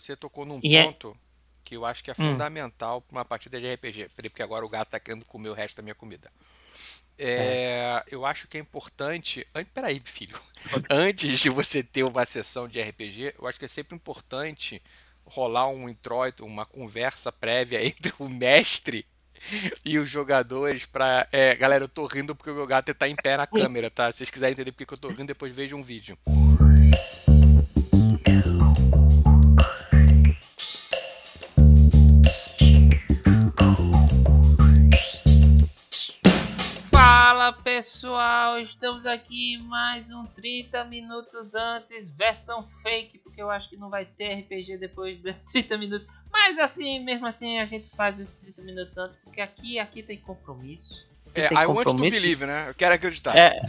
você tocou num E é- ponto que eu acho que é Hum. fundamental para uma partida de RPG. Peraí, porque agora o gato tá querendo comer o resto da minha comida. É, Eu acho que é importante. an- Peraí, filho. Antes de você ter uma sessão de RPG, eu acho que é sempre importante rolar um introito, uma conversa prévia entre o mestre e os jogadores pra. é, galera, eu tô rindo porque o meu gato tá em pé na câmera, tá? Se vocês quiserem entender porque que eu tô rindo, depois vejam um vídeo. Pessoal, estamos aqui mais um 30 minutos antes, versão fake, porque eu acho que não vai ter RPG depois de 30 minutos. Mas assim, mesmo assim, a gente faz esses 30 minutos antes, porque aqui, aqui tem compromisso. Aqui É, tem I want to compromisso. believe, né? Eu quero acreditar. É.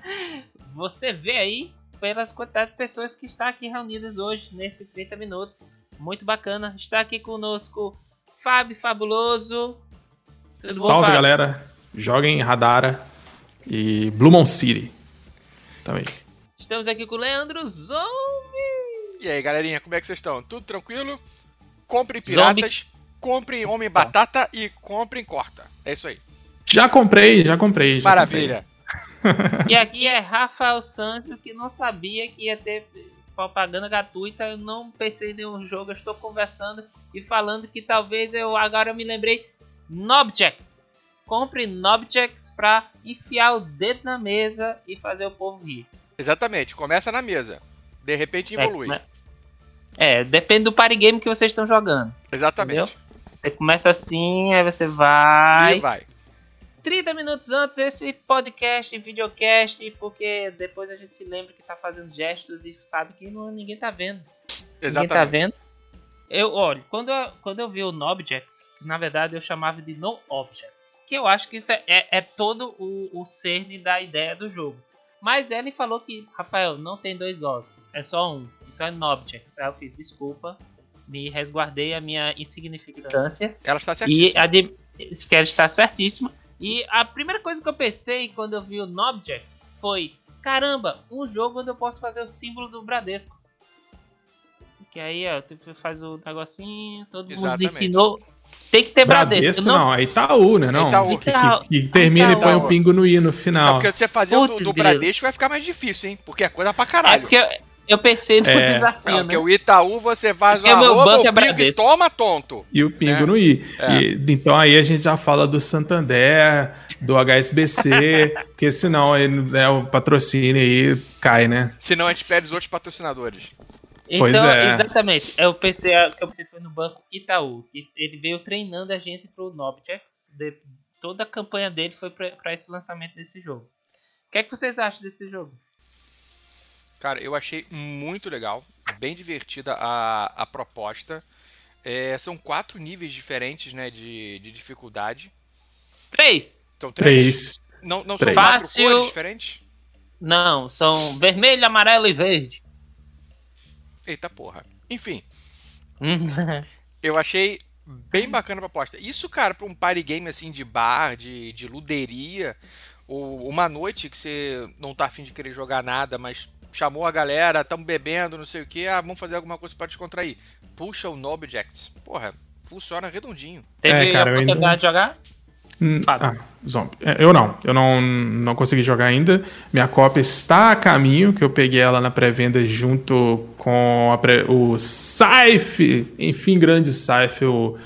Você vê aí pelas quantidades de pessoas que estão aqui reunidas hoje nesse 30 minutos. Muito bacana. Está aqui conosco Fábio Fabuloso. Tudo bom, Salve Fábio? galera, joguem Radara e Blue Moon City. Também. Estamos aqui com o Leandro Zombie. E aí, galerinha, como é que vocês estão? Tudo tranquilo? Comprem Zombie. piratas, comprem homem batata e comprem corta. É isso aí. Já comprei, já comprei. Já Maravilha. E aqui é Rafael Sanzio, que não sabia que ia ter propaganda gratuita. Eu não pensei em nenhum jogo. Eu estou conversando e falando que talvez eu agora eu me lembrei. Nobjects. Compre Nobjects pra enfiar o dedo na mesa e fazer o povo rir. Exatamente. Começa na mesa. De repente evolui. É? É, depende do party game que vocês estão jogando. Exatamente. Você começa assim, aí você vai. E vai. 30 minutos antes esse podcast, videocast, porque depois a gente se lembra que tá fazendo gestos e sabe que não, ninguém tá vendo. Ninguém tá Exatamente. vendo. Eu, olha, quando eu, quando eu vi o Nobjects, que na verdade eu chamava de No Que eu acho que isso é, é, é todo o, o cerne da ideia do jogo. Mas ele falou que, Rafael, não tem dois ossos, é só um. Então é Nobjects. Aí eu fiz desculpa, me resguardei a minha insignificância. Ela está E certíssima. a de Sketch está certíssima. E a primeira coisa que eu pensei quando eu vi o Nobjects foi: caramba, um jogo onde eu posso fazer o símbolo do Bradesco. Que aí, ó, tu faz o negocinho, todo mundo Exatamente. ensinou. Tem que ter Bradesco. Bradesco não, não, é Itaú, né? Não, Itaú. Que, Itaú. que- que termina e põe Itaú. um pingo no i no É final. porque você fazer o do, Putz, do grilo. Bradesco vai ficar mais difícil, hein? Porque é coisa pra É caralho. porque eu, eu pensei no É. desafio, Não, né? porque o Itaú você faz uma meu arroba, banco é o pingo e Bradesco. toma tonto. E o pingo É. no i. É. E- então aí a gente já fala do Santander, do HSBC, porque senão aí, né, o patrocínio aí cai, né? Senão a gente perde os outros patrocinadores. Pois então, é. exatamente. Eu pensei que eu pensei foi no banco Itaú, que ele veio treinando a gente pro Nobjects. De, toda a campanha dele foi pra pra esse lançamento desse jogo. O que é que vocês acham desse jogo? Cara, eu achei muito legal, bem divertida a, a proposta. É, são quatro níveis diferentes né, de, de dificuldade. Três? São três. Três. Não, não são Três. quatro Fácil. cores diferentes? Não, são vermelho, amarelo e verde. Eita porra. Enfim, Hum, eu achei bem bacana a proposta. Isso, cara, pra um party game assim de bar, de, de luderia, ou uma noite que você não tá afim de querer jogar nada, mas chamou a galera, estamos bebendo, não sei o que, ah, vamos fazer alguma coisa pra descontrair. Puxa o Nobjects. Porra, funciona redondinho. Teve É, cara, a oportunidade ainda- de jogar? Hum, Fábio. Ah, zombie. É, Eu não, eu não, não consegui jogar ainda. Minha cópia está a caminho, que eu peguei ela na pré-venda junto com a pré- o Saif, enfim, grande Saif, o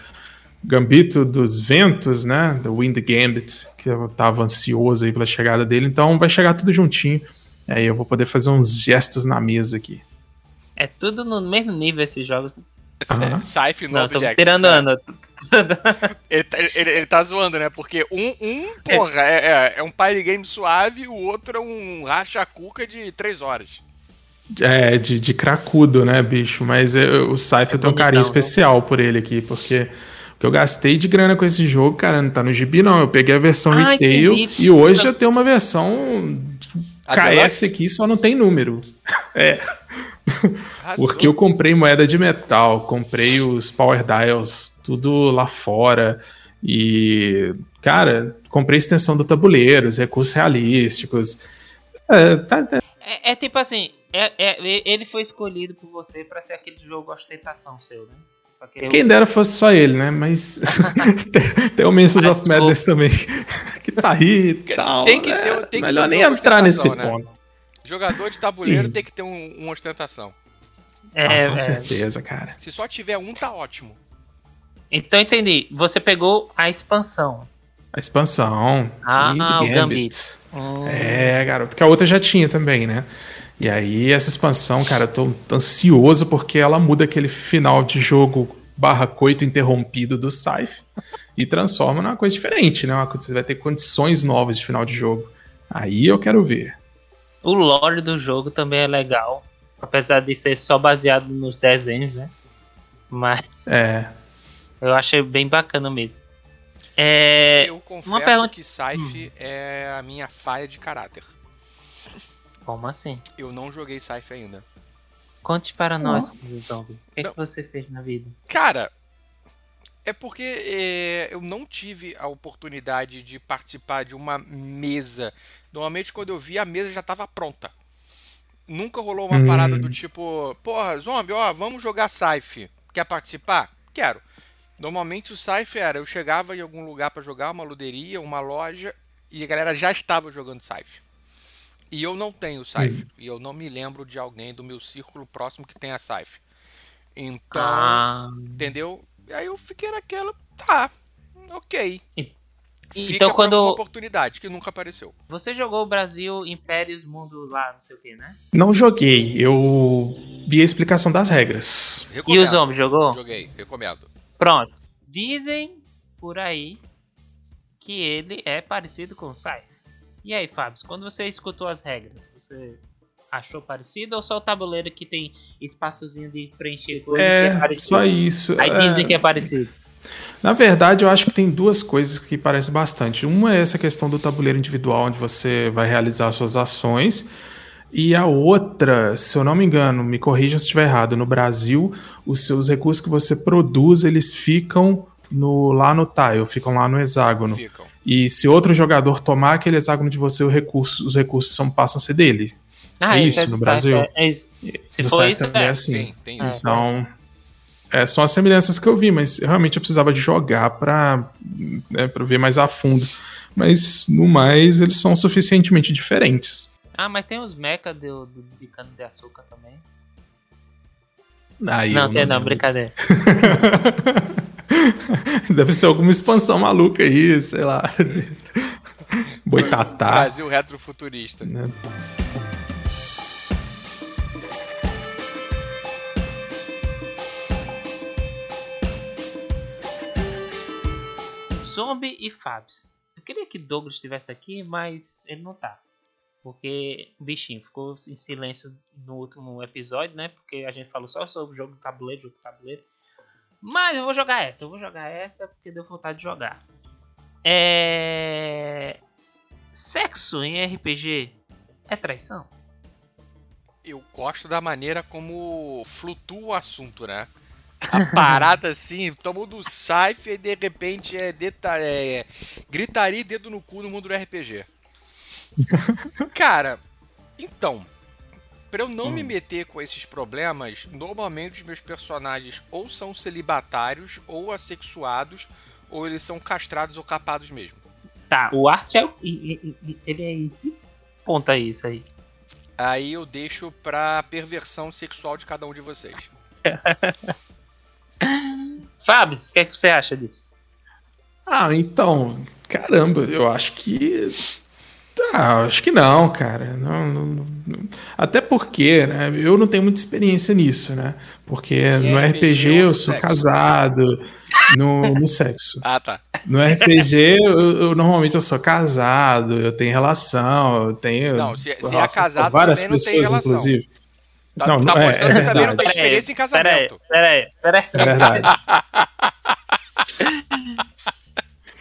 Gambito dos Ventos, né? Do Wind Gambit, que eu tava ansioso aí pela chegada dele. Então vai chegar tudo juntinho. Aí eu vou poder fazer uns gestos na mesa aqui. É tudo no mesmo nível esses jogos. Aham. Saif Não, tô tirando né? Ano. Ele, tá- ele- ele tá zoando, né? Porque um, um porra, é, é, é um party game suave, o outro é um racha-cuca de três horas. É, de, de cracudo, né, bicho? Mas eu- o Saif eu tenho um carinho né? especial por ele aqui, porque o que eu gastei de grana com esse jogo, cara, não tá no gibi, não. Eu peguei a versão Ai, retail e hoje eu tenho uma versão A KS Deluxe? aqui, só não tem número. É. porque eu comprei moeda de metal, comprei os Power Dials, tudo lá fora. E, cara, comprei extensão do tabuleiro, os recursos realísticos. É, tá, tá- É, é tipo assim, É, é, ele foi escolhido por você pra ser aquele jogo ostentação seu, né? Quem dera fosse só ele, né? Mas tem, tem o Mentions of Madness também, que tá aí e tal. Tem que ter, tem que Melhor ter nem entrar nesse né? ponto. Jogador de tabuleiro tem que ter um, uma ostentação. É, Ah, com é. certeza, cara. Se só tiver um, tá ótimo. Então entendi. Você pegou a expansão. A expansão. Ah, o Gambit. Gambit. Hum. É, garoto. Que a outra já tinha também, né? E aí, essa expansão, cara, eu tô ansioso porque ela muda aquele final de jogo barra coito interrompido do Scythe e transforma numa coisa diferente, né? Uma coisa- Você vai ter condições novas de final de jogo. Aí eu quero ver. O lore do jogo também é legal. Apesar de ser só baseado nos desenhos, né? Mas É. eu achei bem bacana mesmo. É. Eu confesso pergunta- que Scythe é a minha falha de caráter. Como assim? Eu não joguei Scythe ainda. Conte para nós, Zombie. O que, Não. que você fez na vida? Cara, é porque é, eu não tive a oportunidade de participar de uma mesa. Normalmente, quando eu vi, a mesa já estava pronta. Nunca rolou uma Hum. parada do tipo, porra, zombie, ó, vamos jogar Scythe. Quer participar? Quero. Normalmente o Scythe era, eu chegava em algum lugar para jogar, uma luderia, uma loja, e a galera já estava jogando Scythe. E eu não tenho Scythe. E eu não me lembro de alguém do meu círculo próximo que tenha Scythe. Então, Ah, Entendeu? E aí eu fiquei naquela, tá, ok. E- Fica então quando- alguma oportunidade que nunca apareceu. você jogou o Brasil, Impérios, Mundo lá, não sei o que, né? Não joguei, eu vi a explicação das regras. E Recomendo. o Zombie jogou? Joguei, recomendo. Pronto. Dizem por aí que ele é parecido com o Sai. E aí, Fábio, quando você escutou as regras, você achou parecido ou só o tabuleiro que tem espaçozinho de preencher coisas que é É, parecido? só isso. Aí é. dizem que é parecido. Na verdade, eu acho que tem duas coisas que parecem bastante. Uma é essa questão do tabuleiro individual, onde você vai realizar suas ações. E a outra, se eu não me engano, me corrijam se estiver errado, no Brasil, os seus recursos que você produz, eles ficam no, lá no tile, ficam lá no hexágono. Ficam. E se outro jogador tomar aquele hexágono de você, o recurso- os recursos são, passam a ser dele. Ah, É isso isso, no é- Brasil? é- é. Se No for isso, também é. é assim. Sim, tem É. Então, é, são as semelhanças que eu vi, mas realmente eu precisava de jogar para né, pra ver mais a fundo. Mas, no mais, eles são suficientemente diferentes. Ah, mas tem os mecha do, do, de cano de açúcar também. Aí não, tem não, lembro. brincadeira. Deve ser alguma expansão maluca aí, sei lá. Boitatá. Brasil retrofuturista. né? Zombie e Fabs. Eu queria que Douglas estivesse aqui, mas ele não tá. Porque o bichinho ficou em silêncio no último episódio, né? Porque a gente falou só sobre o jogo do tabuleiro, jogo do tabuleiro. Mas eu vou jogar essa, eu vou jogar essa porque deu vontade de jogar. É. Sexo em RPG é traição? Eu gosto da maneira como flutua o assunto, né? A parada assim, toma do Scythe e de repente é, deta- é gritaria e dedo no cu no mundo do RPG. Cara, então, pra eu não me meter com esses problemas, normalmente os meus personagens ou são celibatários, ou assexuados, ou eles são castrados ou capados mesmo. Tá, o arte é. o- Ele é. em que Ponta é isso aí. Aí eu deixo pra perversão sexual de cada um de vocês. Fábio, o que, é que você acha disso? Ah, então, caramba, eu acho que. Ah, acho que não, cara. Não, não- não- Até porque, né? Eu não tenho muita experiência nisso, né? Porque no RPG RPG ou eu no sou sexo? casado, no, no sexo. Ah, tá. No RPG, eu, eu- normalmente eu sou casado, eu tenho relação, eu tenho. Não, se- se é relações com casado, várias também não tem pessoas, relação. inclusive. Tá, Não, tá não é, mostrando é que também não tem verdade. experiência em casamento. aí, pera aí, pera aí. É verdade.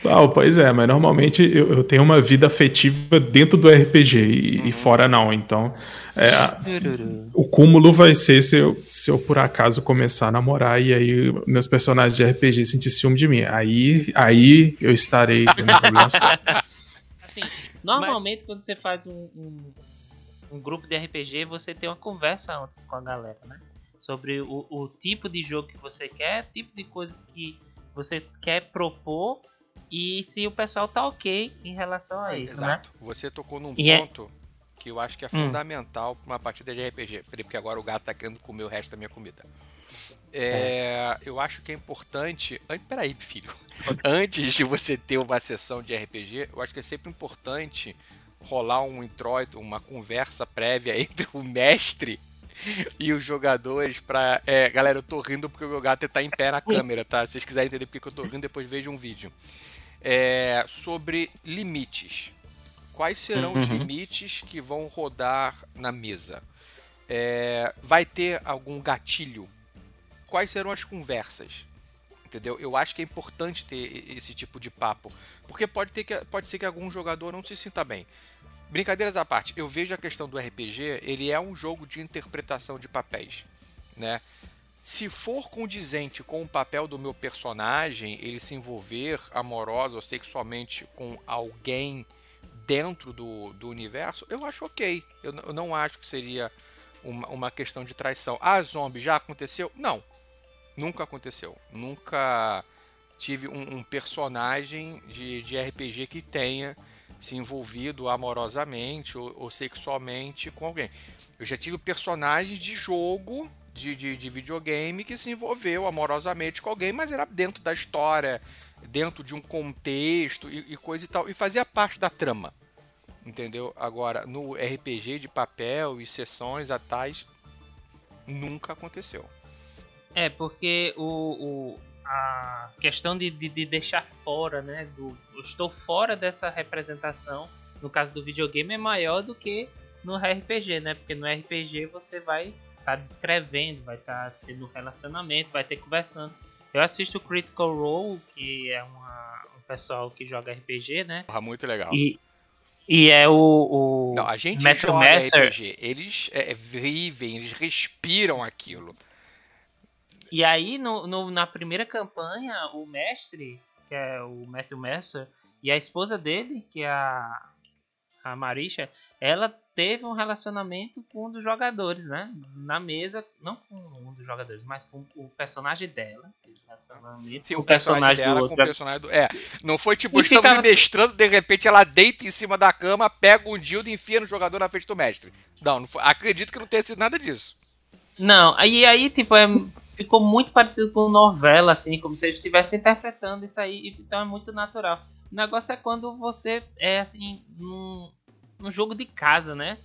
Não, pois é, mas normalmente eu, eu tenho uma vida afetiva dentro do RPG e, Uhum. e fora não. Então, é, o cúmulo vai ser se eu, se eu por acaso começar a namorar e aí meus personagens de RPG sentir ciúme de mim. Aí, aí eu estarei tendo problema sério. Assim, normalmente quando você faz um, um, um grupo de RPG, você tem uma conversa antes com a galera, né? Sobre o, o tipo de jogo que você quer, tipo de coisas que você quer propor e se o pessoal tá ok em relação a isso, né? Exato. né? Você tocou num E é- ponto que eu acho que é Hum. fundamental para uma partida de RPG. Peraí, porque agora o gato tá querendo comer o resto da minha comida. É, Eu acho que é importante. Peraí, filho. Antes de você ter uma sessão de RPG, eu acho que é sempre importante rolar um introito, uma conversa prévia entre o mestre e os jogadores pra. É, galera, eu tô rindo porque o meu gato tá em pé na câmera, tá? Se vocês quiserem entender porque que eu tô rindo, depois vejam um vídeo. É, sobre limites. Quais serão os Uhum. limites que vão rodar na mesa? É, vai ter algum gatilho? Quais serão as conversas? Entendeu? Eu acho que é importante ter esse tipo de papo. Porque pode, ter que, pode ser que algum jogador não se sinta bem. Brincadeiras à parte, eu vejo a questão do RPG, ele é um jogo de interpretação de papéis, né? Se for condizente com o papel do meu personagem, ele se envolver amorosa ou sexualmente com alguém dentro do, do universo, eu acho ok. Eu, eu não acho que seria uma, uma questão de traição. Ah, zombie, já aconteceu? Não. Nunca aconteceu. Nunca tive um, um personagem de, de RPG que tenha se envolvido amorosamente ou, ou sexualmente com alguém. Eu já tive personagens de jogo, de, de, de videogame, que se envolveu amorosamente com alguém, mas era dentro da história, dentro de um contexto e, e coisa e tal, e fazia parte da trama. Entendeu? Agora, no RPG de papel e sessões a tais, nunca aconteceu. É, porque o, o- a questão de, de, de deixar fora, né? Do, eu estou fora dessa representação, no caso do videogame, é maior do que no RPG, né? Porque no RPG você vai estar descrevendo, vai estar tendo um relacionamento, vai ter conversando. Eu assisto Critical Role, que é uma, um pessoal que joga RPG, né? Porra, muito legal. E, e é o, o Não, a gente Metro joga Master. RPG, eles é, vivem, eles respiram aquilo. E aí, no, no- na primeira campanha, o mestre, que é o Matthew Messer, e a esposa dele, que é a, a Marisha, ela teve um relacionamento com um dos jogadores, né? Na mesa, não com um dos jogadores, mas com o personagem dela. Sim, com o personagem dela do com o outro. personagem do. É, não foi tipo, E estamos ficava- mestrando, de repente ela deita em cima da cama, pega um dildo e enfia no jogador na frente do mestre. Não, não foi- acredito que não tenha sido nada disso. Não, aí, aí tipo, é, ficou muito parecido com novela, assim, como se eles estivessem interpretando isso aí, então é muito natural. O negócio é quando você é, assim, num, num jogo de casa, né?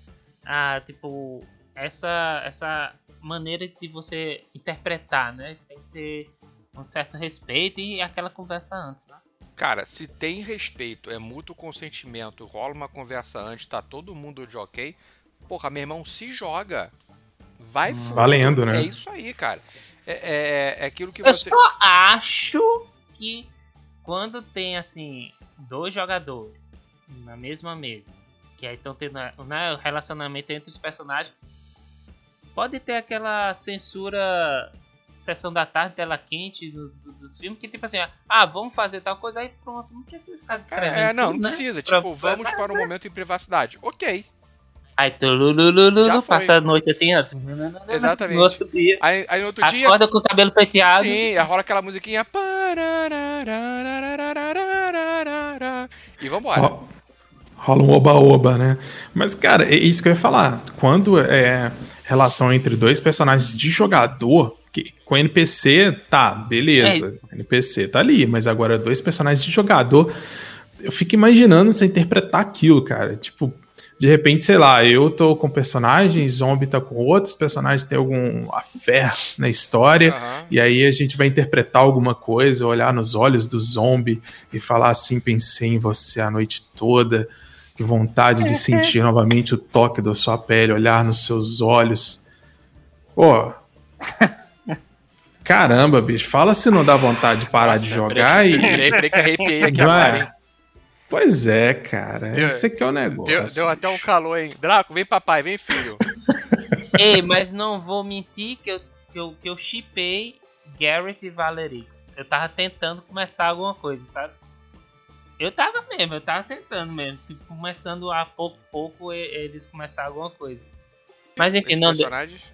Ah, tipo, essa, essa maneira de você interpretar, né? Tem que ter um certo respeito e aquela conversa antes, né? Cara, se tem respeito, é mútuo consentimento, rola uma conversa antes, tá todo mundo de ok, porra, meu irmão, se joga. Vai fundo. Valendo, né? É isso aí, cara. É, é, é aquilo que Eu você. só acho que quando tem assim dois jogadores na mesma mesa, que aí estão tendo né, o relacionamento entre os personagens, pode ter aquela censura sessão da tarde, tela quente do- do- dos filmes, que tipo assim, ah, vamos fazer tal coisa aí pronto, não precisa ficar descrevendo. É, não, tudo, não né? precisa. Pra- Tipo, vamos para um momento em privacidade. Ok. Aí tulululu, Já foi. passa a noite assim antes. Exatamente. No outro dia. Aí, aí no outro dia. Acorda com o cabelo penteado. Sim, rola aquela musiquinha. E vambora. Ro- Rola um oba-oba, né? Mas, cara, é isso que eu ia falar. Quando é relação entre dois personagens de jogador, que com NPC, tá, É beleza. isso. NPC tá ali, mas agora dois personagens de jogador, eu fico imaginando você interpretar aquilo, cara. Tipo, de repente, sei lá, eu tô com um personagem, zombie tá com outros personagens, tem algum afé na história. Aham. E aí a gente vai interpretar alguma coisa, olhar nos olhos do zombie e falar assim: pensei em você a noite toda, que vontade de sentir novamente o toque da sua pele, olhar nos seus olhos. Pô. Caramba, bicho, fala se não dá vontade de parar de Nossa, jogar peraí, e. Peraí, peraí que arrepiei aqui agora, hein? Pois é, cara. Deu- Esse aqui é o negócio. Deu, deu até um calor, hein? Draco, vem papai, vem filho. Ei, mas não vou mentir que eu, que eu, que eu chipei Garrett e Valerix. Eu tava tentando começar alguma coisa, sabe? Eu tava mesmo, eu tava tentando mesmo. Tipo, começando a pouco pouco eles começaram alguma coisa. Mas enfim, Esses não. personagens?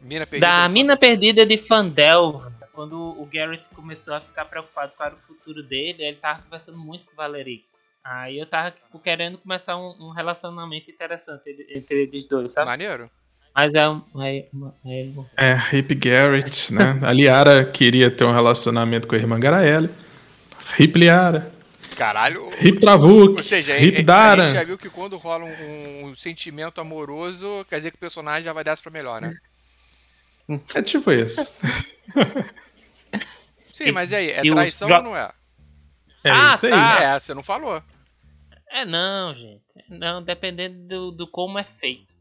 Mina perdida. Da mina perdida de Fandel, quando o Garrett começou a ficar preocupado para o futuro dele, ele tava conversando muito com o Valerix. Aí eu tava tipo, querendo começar um, um relacionamento interessante entre, eles dois, sabe? Maneiro. Mas é um. É, é, É, Hip Garrett, né? A Liara queria ter um relacionamento com a irmã Garaele. Hip Liara. Caralho. Hip Travuk. Ou seja, Hip a, a Dara. gente já viu que quando rola um, um sentimento amoroso, quer dizer que o personagem já vai dessa pra melhor, né? É tipo isso. Sim, mas e aí? É traição ou não é? É Ah, isso aí. tá. É, você não falou. É não, gente. Não, dependendo do, do como é feito.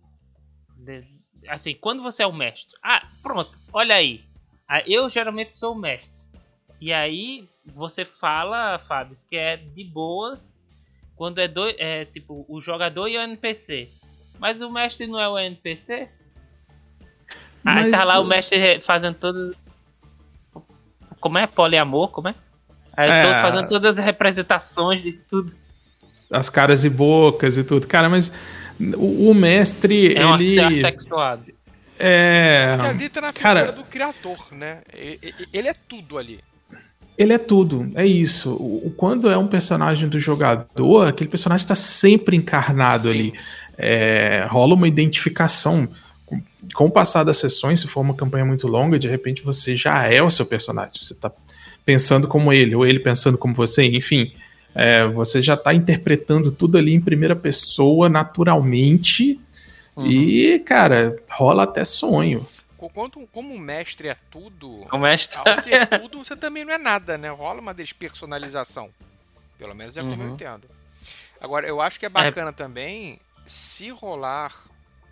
De- assim, quando você é o mestre. Ah, pronto, olha aí. Ah, Eu geralmente sou o mestre. E aí você fala, Fábio, que é de boas quando é, dois, é tipo o jogador e o NPC. Mas o mestre não é o NPC? Aí Mas, tá lá o mestre fazendo todos. Como é? Poliamor? Como é? Aí É. todo fazendo todas as representações de tudo. As caras e bocas e tudo. Cara, mas o, o mestre, É um ele. assexuado. É. Porque ali tá na cara- figura do criador, né? Ele é tudo ali. Ele é tudo, é isso. O- quando é um personagem do jogador, aquele personagem está sempre encarnado Sim. ali. É, rola uma identificação. Com, com o passar das sessões, se for uma campanha muito longa, de repente você já é o seu personagem. Você está pensando como ele, ou ele pensando como você, enfim. é, você já está interpretando tudo ali em primeira pessoa, naturalmente. Uhum. E, cara, rola até sonho. Quanto, como o mestre é tudo, O mestre. ao ser tudo, você também não é nada, né? Rola uma despersonalização. Pelo menos é como eu Uhum. entendo. Agora, eu acho que é bacana também se rolar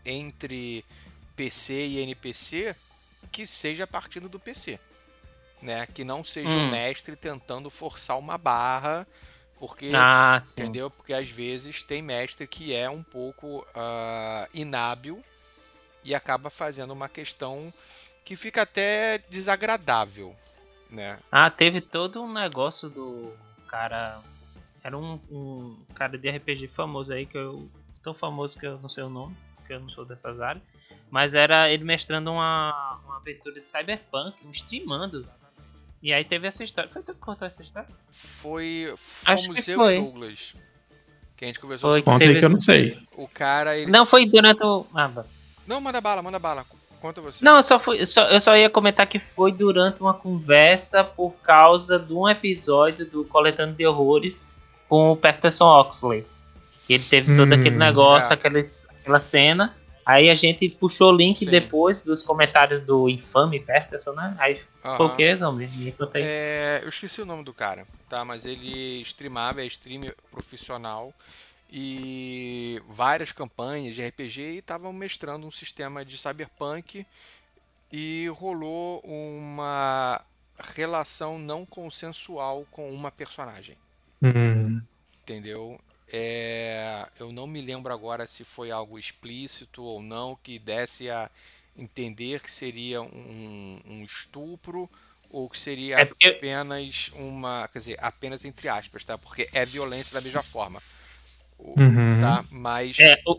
entre PC e NPC que seja partindo do PC. Né? Que não seja o Hum. mestre tentando forçar uma barra, porque Ah. Entendeu? Porque às vezes tem mestre que é um pouco ah, inábil e acaba fazendo uma questão que fica até desagradável, né? Ah, teve todo um negócio do cara. Era um, um cara de RPG famoso aí, que eu. Tão famoso que eu não sei o nome, porque eu não sou dessas áreas. Mas era ele mestrando uma, uma aventura de Cyberpunk, um streamando. E aí teve essa história. Foi tu que contou essa história? Foi Acho fomos que eu foi. e Douglas que a gente conversou Foi sobre Conta aí teve que eu não sei. o cara, ele Não, foi durante o. Ah. Não, manda bala, manda bala. Conta você. Não, eu só, fui, só, eu só ia comentar que foi durante uma conversa por causa de um episódio do Coletando de Horrores com o Peterson Oxley. Ele teve todo Hum, aquele negócio, é. aqueles, aquela cena. Aí a gente puxou o link Sim. depois dos comentários do infame Peterson, né? Aí o que, Zombie? Me. É, eu esqueci o nome do cara, tá? Mas ele streamava, é streamer profissional e várias campanhas de RPG e estavam mestrando um sistema de cyberpunk e rolou uma relação não consensual com uma personagem, Hum. entendeu? É, eu não me lembro agora se foi algo explícito ou não que desse a entender que seria um, um estupro ou que seria É porque- apenas uma, quer dizer, apenas entre aspas, tá? Porque é violência da mesma forma, O- Uhum. tá? Mas É, o,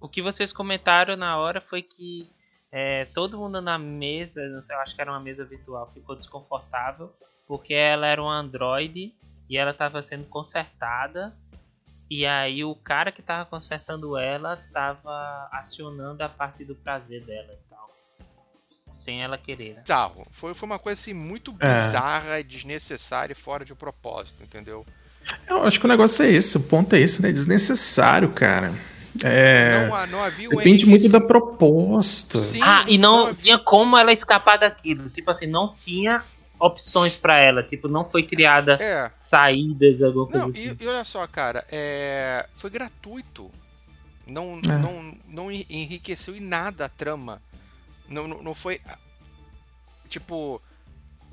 o que vocês comentaram na hora foi que é, todo mundo na mesa, não sei, eu acho que era uma mesa virtual, ficou desconfortável porque ela era um androide e ela estava sendo consertada. E aí o cara que estava consertando ela estava acionando a parte do prazer dela e tal. Sem ela querer, né? bizarro. Foi, foi uma coisa assim muito É. bizarra, desnecessária e fora de propósito, entendeu? Eu acho que o negócio é esse, o ponto é esse, né? Desnecessário, cara. É. Não, não havia um Depende muito da proposta. Sim, ah, e não, havia- tinha como ela escapar daquilo. Tipo assim, não tinha opções pra ela. Tipo, não foi criada É, saídas, alguma coisa Não, assim. e, e olha só, cara, é, foi gratuito. Não, É. não, não en- enriqueceu em nada a trama. Não, não, não foi. Tipo,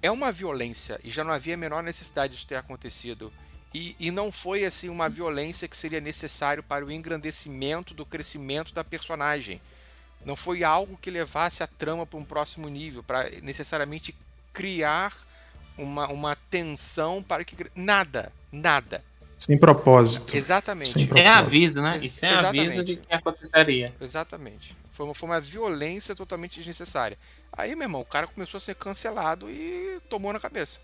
é uma violência e já não havia a menor necessidade disso ter acontecido. E, e não foi assim uma violência que seria necessário para o engrandecimento do crescimento da personagem. Não foi algo que levasse a trama para um próximo nível, para necessariamente criar uma, uma tensão para que. Nada, nada. Sem propósito. Exatamente. Sem Sem propósito. aviso, né? E sem aviso exatamente. de que aconteceria. Exatamente. Foi uma, foi uma violência totalmente desnecessária. Aí, meu irmão, o cara começou a ser cancelado e tomou na cabeça.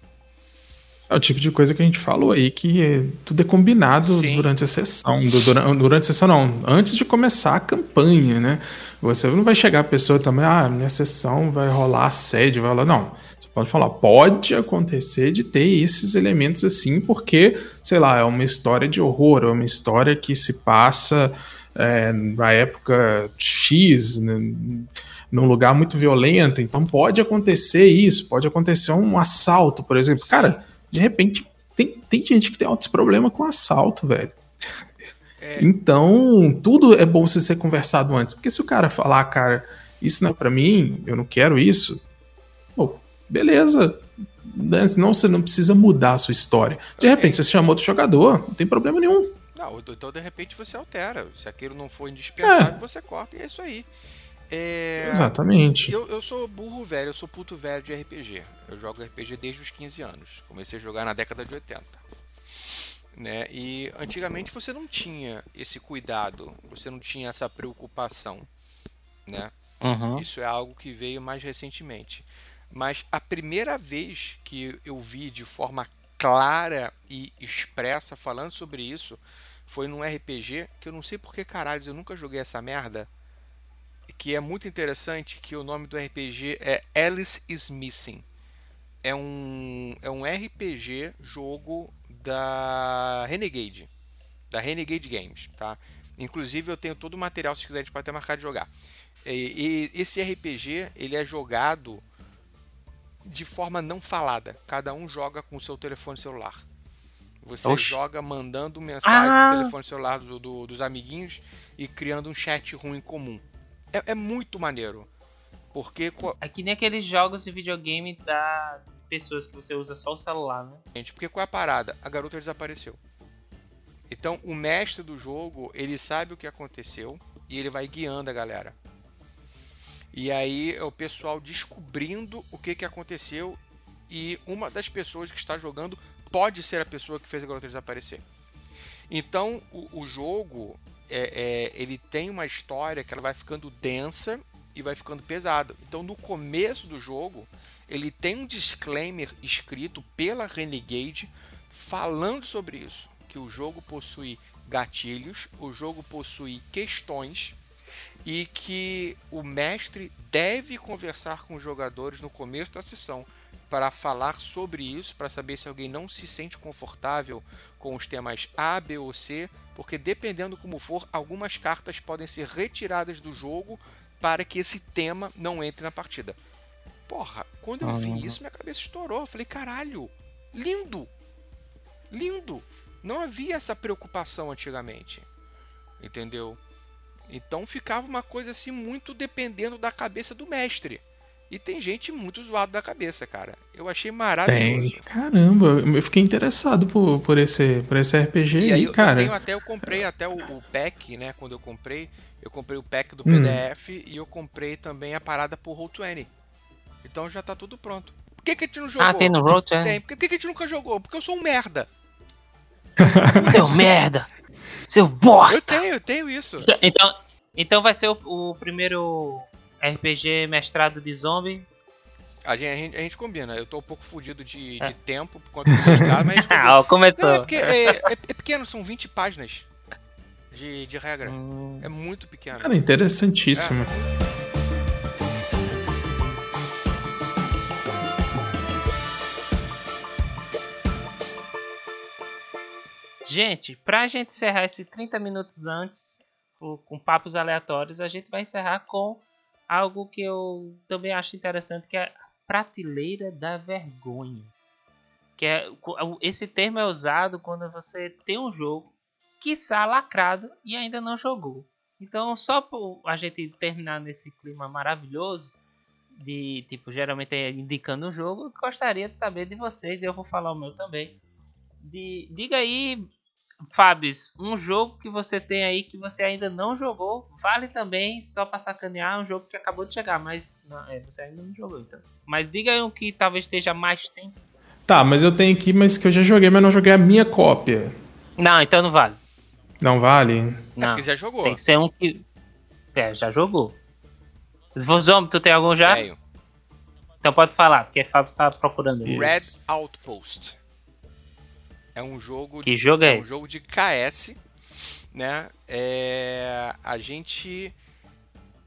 É o tipo de coisa que a gente falou aí, que é- tudo é combinado Sim. durante a sessão. Du- dura- Durante, a sessão, não. Antes de começar a campanha, né? Você não vai chegar a pessoa também, ah, minha sessão vai rolar assédio, vai rolar. Não. Pode falar, pode acontecer de ter esses elementos assim, porque, sei lá, é uma história de horror, é uma história que se passa é, na época X, né, num lugar muito violento. Então pode acontecer isso, pode acontecer um assalto, por exemplo. Sim. Cara, de repente, tem, tem gente que tem altos problemas com assalto, velho. É. Então, tudo é bom se ser conversado antes. Porque se o cara falar, cara, isso não é pra mim, eu não quero isso, pô, beleza. Né? Senão você não precisa mudar a sua história. De Ok. repente, você chamou outro jogador, não tem problema nenhum. Não, então de repente você altera. Se aquilo não for indispensável, É. você corta e é isso aí. É, Exatamente. Eu, eu sou burro velho, eu sou puto velho de RPG. Eu jogo RPG desde os 15 anos. Comecei a jogar na década de 80. Né? E antigamente você não tinha esse cuidado, você não tinha essa preocupação. Né? Uhum. Isso é algo que veio mais recentemente. Mas a primeira vez que eu vi de forma clara e expressa falando sobre isso foi num RPG que eu não sei por que caralho eu nunca joguei essa merda. Que é muito interessante que o nome do RPG é Alice is Missing. É um, é um RPG jogo da Renegade. Da Renegade Games, tá? Inclusive eu tenho todo o material se quiser a gente pode até marcar de jogar. E, e esse RPG ele é jogado de forma não falada. Cada um joga com o seu telefone celular. Você Oxe. joga mandando mensagem Ah. pro telefone celular do- do- dos amiguinhos e criando um chat ruim comum. É, é muito maneiro. Porque, co- É que nem aqueles jogos de videogame da pessoas que você usa só o celular, né? gente, porque qual é a parada? A garota desapareceu. Então, o mestre do jogo, ele sabe o que aconteceu e ele vai guiando a galera. E aí é o pessoal descobrindo o que, que aconteceu e uma das pessoas que está jogando pode ser a pessoa que fez a garota desaparecer. Então, o, o jogo, é, é, ele tem uma história que ela vai ficando densa e vai ficando pesada. Então, no começo do jogo, ele tem um disclaimer escrito pela Renegade falando sobre isso, que o jogo possui gatilhos, o jogo possui questões e que o mestre deve conversar com os jogadores no começo da sessão para falar sobre isso, para saber se alguém não se sente confortável com os temas A, B ou C, porque dependendo como for, algumas cartas podem ser retiradas do jogo para que esse tema não entre na partida. Porra, quando eu vi Uhum. isso, minha cabeça estourou. Eu falei, caralho, lindo! Lindo! Não havia essa preocupação antigamente. Entendeu? Então ficava uma coisa assim muito dependendo da cabeça do mestre. E tem gente muito zoada da cabeça, cara. Eu achei maravilhoso. Tem. Caramba, eu fiquei interessado por, por, esse, por esse RPG E aí, eu, cara. eu tenho até, eu comprei até o, o pack, né? Quando eu comprei, eu comprei o pack do Hum. PDF e eu comprei também a parada por Roll20. Então já tá tudo pronto. Por que, que a gente não jogou? Ah, tem no Roll Tem. Tem. Por que, que a gente nunca jogou? Porque eu sou um merda. Seu merda! Seu bosta! Eu tenho, eu tenho isso. Então, então vai ser o, o primeiro RPG mestrado de zombie. A gente, a gente, a gente combina. Eu tô um pouco fudido de, de É. tempo por conta do mestrado, mas a gente combina. Ah, começou. Não, é porque é, é- é pequeno, são 20 páginas de, de regra. Hum, É muito pequeno. Cara, interessantíssimo. Gente, pra gente encerrar esse 30 minutos antes, com papos aleatórios, a gente vai encerrar com algo que eu também acho interessante, que é a prateleira da vergonha. Que é, esse termo é usado quando você tem um jogo, quiçá lacrado, e ainda não jogou. Então, só por a gente terminar nesse clima maravilhoso, de tipo, geralmente é indicando um jogo, gostaria de saber de vocês, e eu vou falar o meu também. De, diga aí, Fabs, um jogo que você tem aí que você ainda não jogou, vale também só pra sacanear um jogo que acabou de chegar, mas não, é, você ainda não jogou então. Mas diga aí um que talvez esteja mais tempo. Tá, mas eu tenho aqui, mas que eu já joguei, mas não joguei a minha cópia. Não, então não vale. Não vale? É Não. porque já jogou. Tem que ser um que. É, já jogou. Zombie, tu tem algum já? Tenho. Então pode falar, porque o Fábio tá procurando. Isso. Red Outpost. É um jogo Que jogo é um esse? jogo de KS, né? É, a gente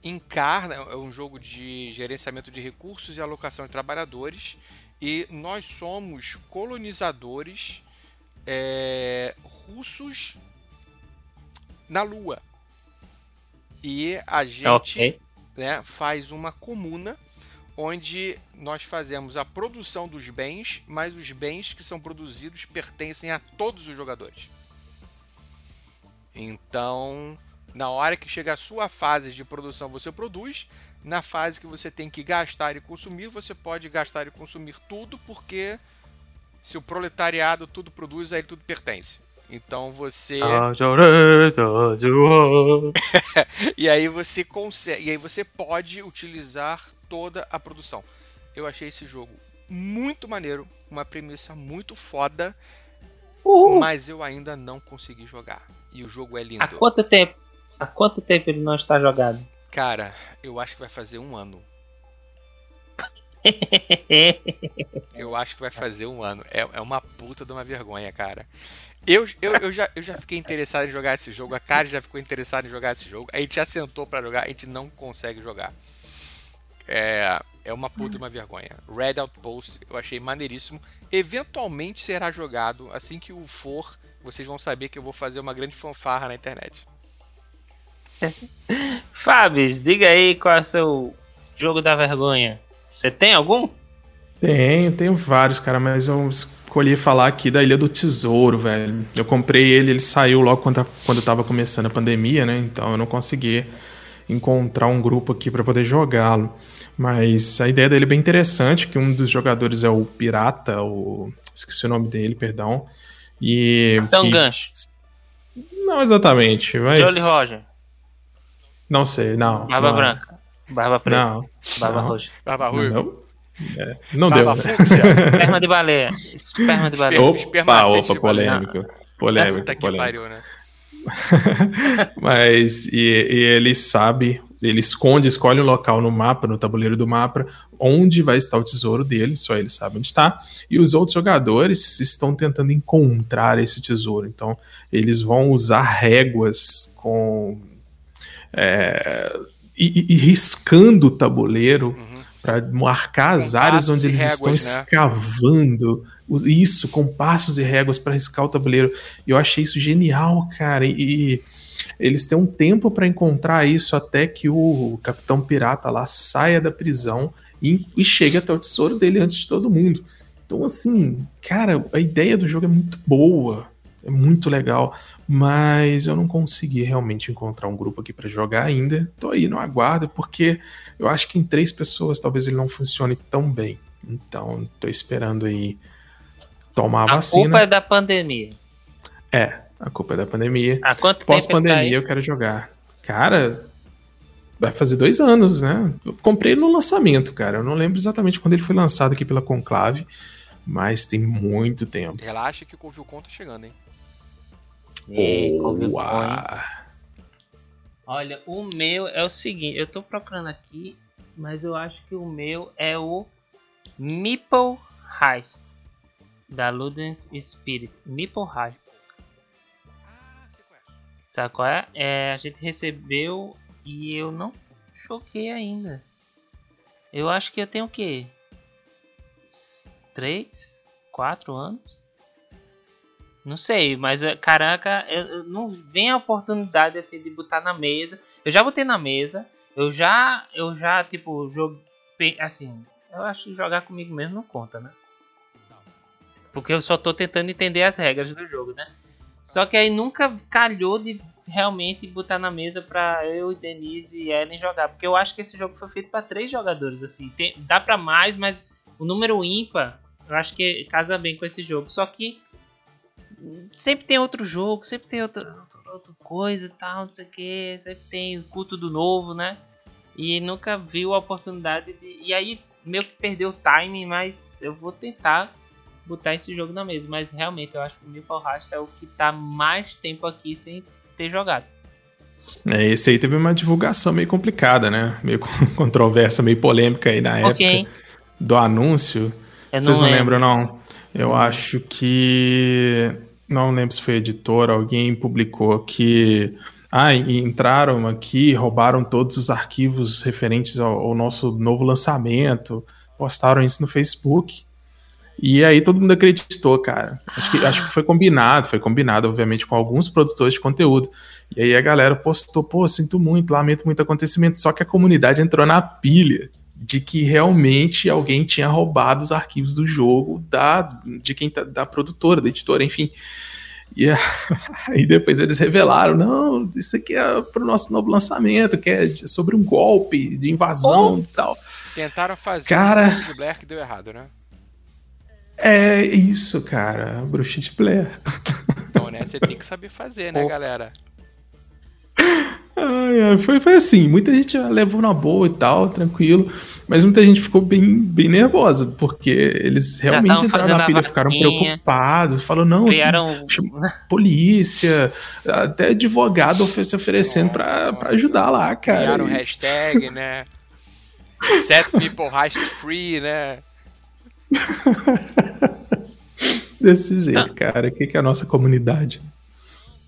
encarna, é um jogo de gerenciamento de recursos e alocação de trabalhadores e nós somos colonizadores é, russos na Lua. E a gente Ok. né, faz uma comuna onde nós fazemos a produção dos bens, mas os bens que são produzidos pertencem a todos os jogadores. Então, na hora que chega a sua fase de produção, você produz. Na fase que você tem que gastar e consumir, você pode gastar e consumir tudo, porque se o proletariado tudo produz, aí tudo pertence. Então você. Ah. E aí você consegue, e aí você pode utilizar toda a produção. Eu achei esse jogo muito maneiro, uma premissa muito foda, Uhul. mas eu ainda não consegui jogar. E o jogo é lindo. Há quanto tempo? Há quanto tempo ele não está jogado? Cara, eu acho que vai fazer um ano. Eu acho que vai fazer um ano. É, é uma puta de uma vergonha, cara. Eu, eu, eu, já, eu já fiquei interessado em jogar esse jogo, a Kari já ficou interessada em jogar esse jogo. A gente já sentou pra jogar, a gente não consegue jogar. É, é uma puta de uma vergonha. Red Outpost eu achei maneiríssimo. Eventualmente será jogado. Assim que o for, vocês vão saber que eu vou fazer uma grande fanfarra na internet. Fábio, diga aí qual é o seu jogo da vergonha. Você tem algum? Tenho, tenho vários, cara, mas eu escolhi falar aqui da Ilha do Tesouro, velho. Eu comprei ele, ele saiu logo quando, quando tava começando a pandemia, né? Então eu não consegui encontrar um grupo aqui para poder jogá-lo. Mas a ideia dele é bem interessante, que um dos jogadores é o Pirata, o... esqueci o nome dele, perdão. E... Capitão que- Gancho. Não exatamente, mas... Jolly Roger. Não sei, não. Barba não, Branca. Barba Preta. Não. Barba não. Roja. Barba Ruiva. Não, é, não deu, Barba né? Fúcsia. Esperma de baleia. Esperma de baleia. Opa, Opa, baleia. polêmico. Polêmico, Puta que polêmico. pariu, né? Mas e, e ele sabe, ele esconde, escolhe um local no mapa, no tabuleiro do mapa, onde vai estar o tesouro dele, só ele sabe onde está. E os outros jogadores estão tentando encontrar esse tesouro. Então, eles vão usar réguas com. é, e, e- riscando o tabuleiro Uhum. para marcar as áreas onde eles estão réguas, né? escavando. Isso, com passos e réguas para riscar o tabuleiro. Eu achei isso genial, cara. E, e eles têm um tempo para encontrar isso até que o Capitão Pirata lá saia da prisão e, e chegue até o tesouro dele antes de todo mundo. Então, assim, cara, a ideia do jogo é muito boa. É muito legal. Mas eu não consegui realmente encontrar um grupo aqui para jogar ainda. Tô aí no aguardo, porque eu acho que em três pessoas talvez ele não funcione tão bem. Então, tô esperando aí tomar a, A vacina. culpa é da pandemia. É, a culpa é da pandemia. Há quanto tá Pós-pandemia aí? eu quero jogar. Cara, vai fazer dois anos, né? Eu comprei no lançamento, cara. Eu não lembro exatamente quando ele foi lançado aqui pela Conclave, mas tem muito tempo. Relaxa que o Covil Con tá chegando, hein? Ei. Olha, o meu é o seguinte, eu tô procurando aqui, mas eu acho que o meu é o Meeple Heist da Ludens Spirit. Meeple Heist. Sabe qual é? é? A gente recebeu e eu não choquei ainda. Eu acho que eu tenho o quê? S- Três? Quatro anos? Não sei, mas é, caraca, eu, eu não vem a oportunidade assim de botar na mesa. Eu já botei na mesa, eu já, eu já tipo jogo, assim, eu acho que jogar comigo mesmo não conta, né? Porque eu só tô tentando entender as regras do jogo, né? Só que aí nunca calhou de realmente botar na mesa pra eu, Denise e Ellen jogar. Porque eu acho que esse jogo foi feito pra três jogadores, assim. Tem- dá pra mais, mas o número ímpar eu acho que casa bem com esse jogo. Só que sempre tem outro jogo, sempre tem outra, outra- coisa e tal, não sei o que. Sempre tem o culto do novo, né? E nunca viu a oportunidade de. E aí meio que perdeu o timing, mas eu vou tentar botar esse jogo na mesa. Mas realmente eu acho que o Milton Rasta é o que tá mais tempo aqui sem ter jogado. É, esse aí teve uma divulgação meio complicada, né? Meio controversa, meio polêmica aí na okay. época do anúncio. Eu Vocês não, não lembram, não? Eu acho que. Não lembro se foi editor, alguém publicou que. Ah, entraram aqui, roubaram todos os arquivos referentes ao, ao nosso novo lançamento, postaram isso no Facebook. E aí todo mundo acreditou, cara. Acho que, acho que foi combinado, foi combinado, obviamente, com alguns produtores de conteúdo. E aí a galera postou, pô, sinto muito, lamento muito acontecimento. Só que a comunidade entrou na pilha de que realmente alguém tinha roubado os arquivos do jogo da, de quem tá, da produtora, da editora, enfim. E aí depois eles revelaram, não, isso aqui é para o nosso novo lançamento, que é sobre um golpe de invasão oh. e tal. Tentaram fazer Cara... de Blair que deu errado, né? É isso, cara. Bruxite Blair. Então, né? Você tem que saber fazer, né, galera? Ai, foi, foi assim, muita gente levou na boa e tal, tranquilo, mas muita gente ficou bem, bem nervosa, porque eles realmente entraram na pilha, ficaram preocupados, falaram, não, criaram... polícia, até advogado se oferecendo para ajudar lá, cara. Criaram e... hashtag, né? Set people free, né? Desse jeito, cara. O que, que é a nossa comunidade?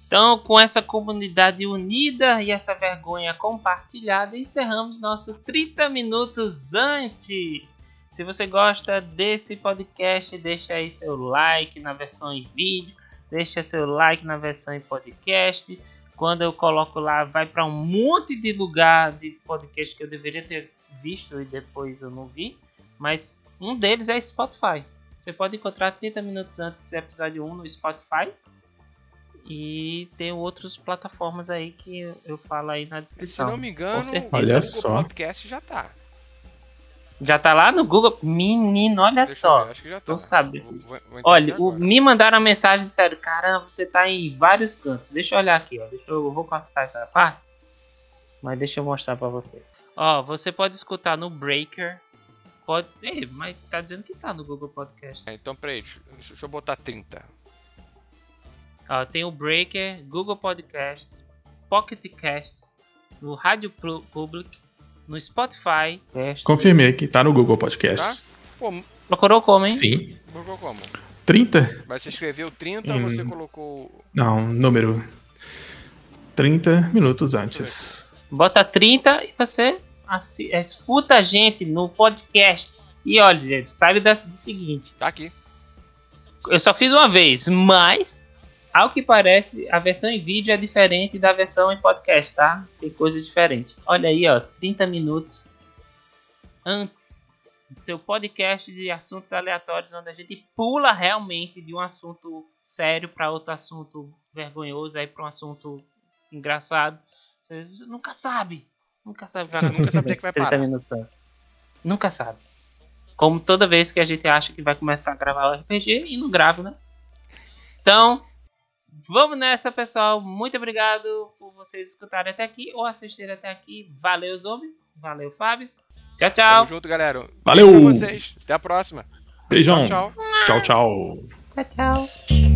Então, com essa comunidade unida e essa vergonha compartilhada, encerramos nosso 30 minutos antes. Se você gosta desse podcast, deixa aí seu like na versão em vídeo, deixa seu like na versão em podcast. Quando eu coloco lá, vai para um monte de lugar de podcast que eu deveria ter visto e depois eu não vi. Mas um deles é Spotify. Você pode encontrar 30 minutos antes do episódio 1 no Spotify. E tem outras plataformas aí que eu falo aí na descrição. Se não me engano, o olha só. podcast já tá. Já tá lá no Google? Menino, olha Deixa só. Ver, acho que já tá. Não sabe. Vou, vou, vou olha, o, me mandaram a mensagem e disseram: Caramba, você tá em vários cantos. Deixa eu olhar aqui, ó. Deixa eu, eu vou cortar essa parte. Mas deixa eu mostrar pra você. Ó, você pode escutar no Breaker, Pode. É, mas tá dizendo que tá no Google Podcast. É, então, peraí, deixa, deixa eu botar 30. Ó, tem o Breaker, Google Podcasts, Pocket Casts, no Rádio Public, no Spotify. Confirmei que tá no Google Podcasts. Tá? Pô, Procurou como, hein? Sim. Procurou como? 30? Mas você escreveu 30 hum, ou você colocou. Não, número. 30 minutos antes. Bota 30 e você assi, escuta a gente no podcast. E olha, gente, saiba do seguinte. Tá aqui. Eu só fiz uma vez, mas ao que parece, a versão em vídeo é diferente da versão em podcast, tá? Tem coisas diferentes. Olha aí, ó, 30 minutos antes do seu podcast de assuntos aleatórios, onde a gente pula realmente de um assunto sério para outro assunto vergonhoso, aí para um assunto engraçado. Você nunca sabe. Nunca sabe Nunca sabe que vai parar. Minutos. Nunca sabe. Como toda vez que a gente acha que vai começar a gravar o RPG e não grava, né? Então, vamos nessa, pessoal. Muito obrigado por vocês escutarem até aqui ou assistirem até aqui. Valeu, Zombie. Valeu, Fábio. Tchau, tchau. Tamo junto, galera. Valeu. Beijo pra vocês. Até a próxima. Beijão. Tchau, tchau. Tchau, tchau. Tchau, tchau.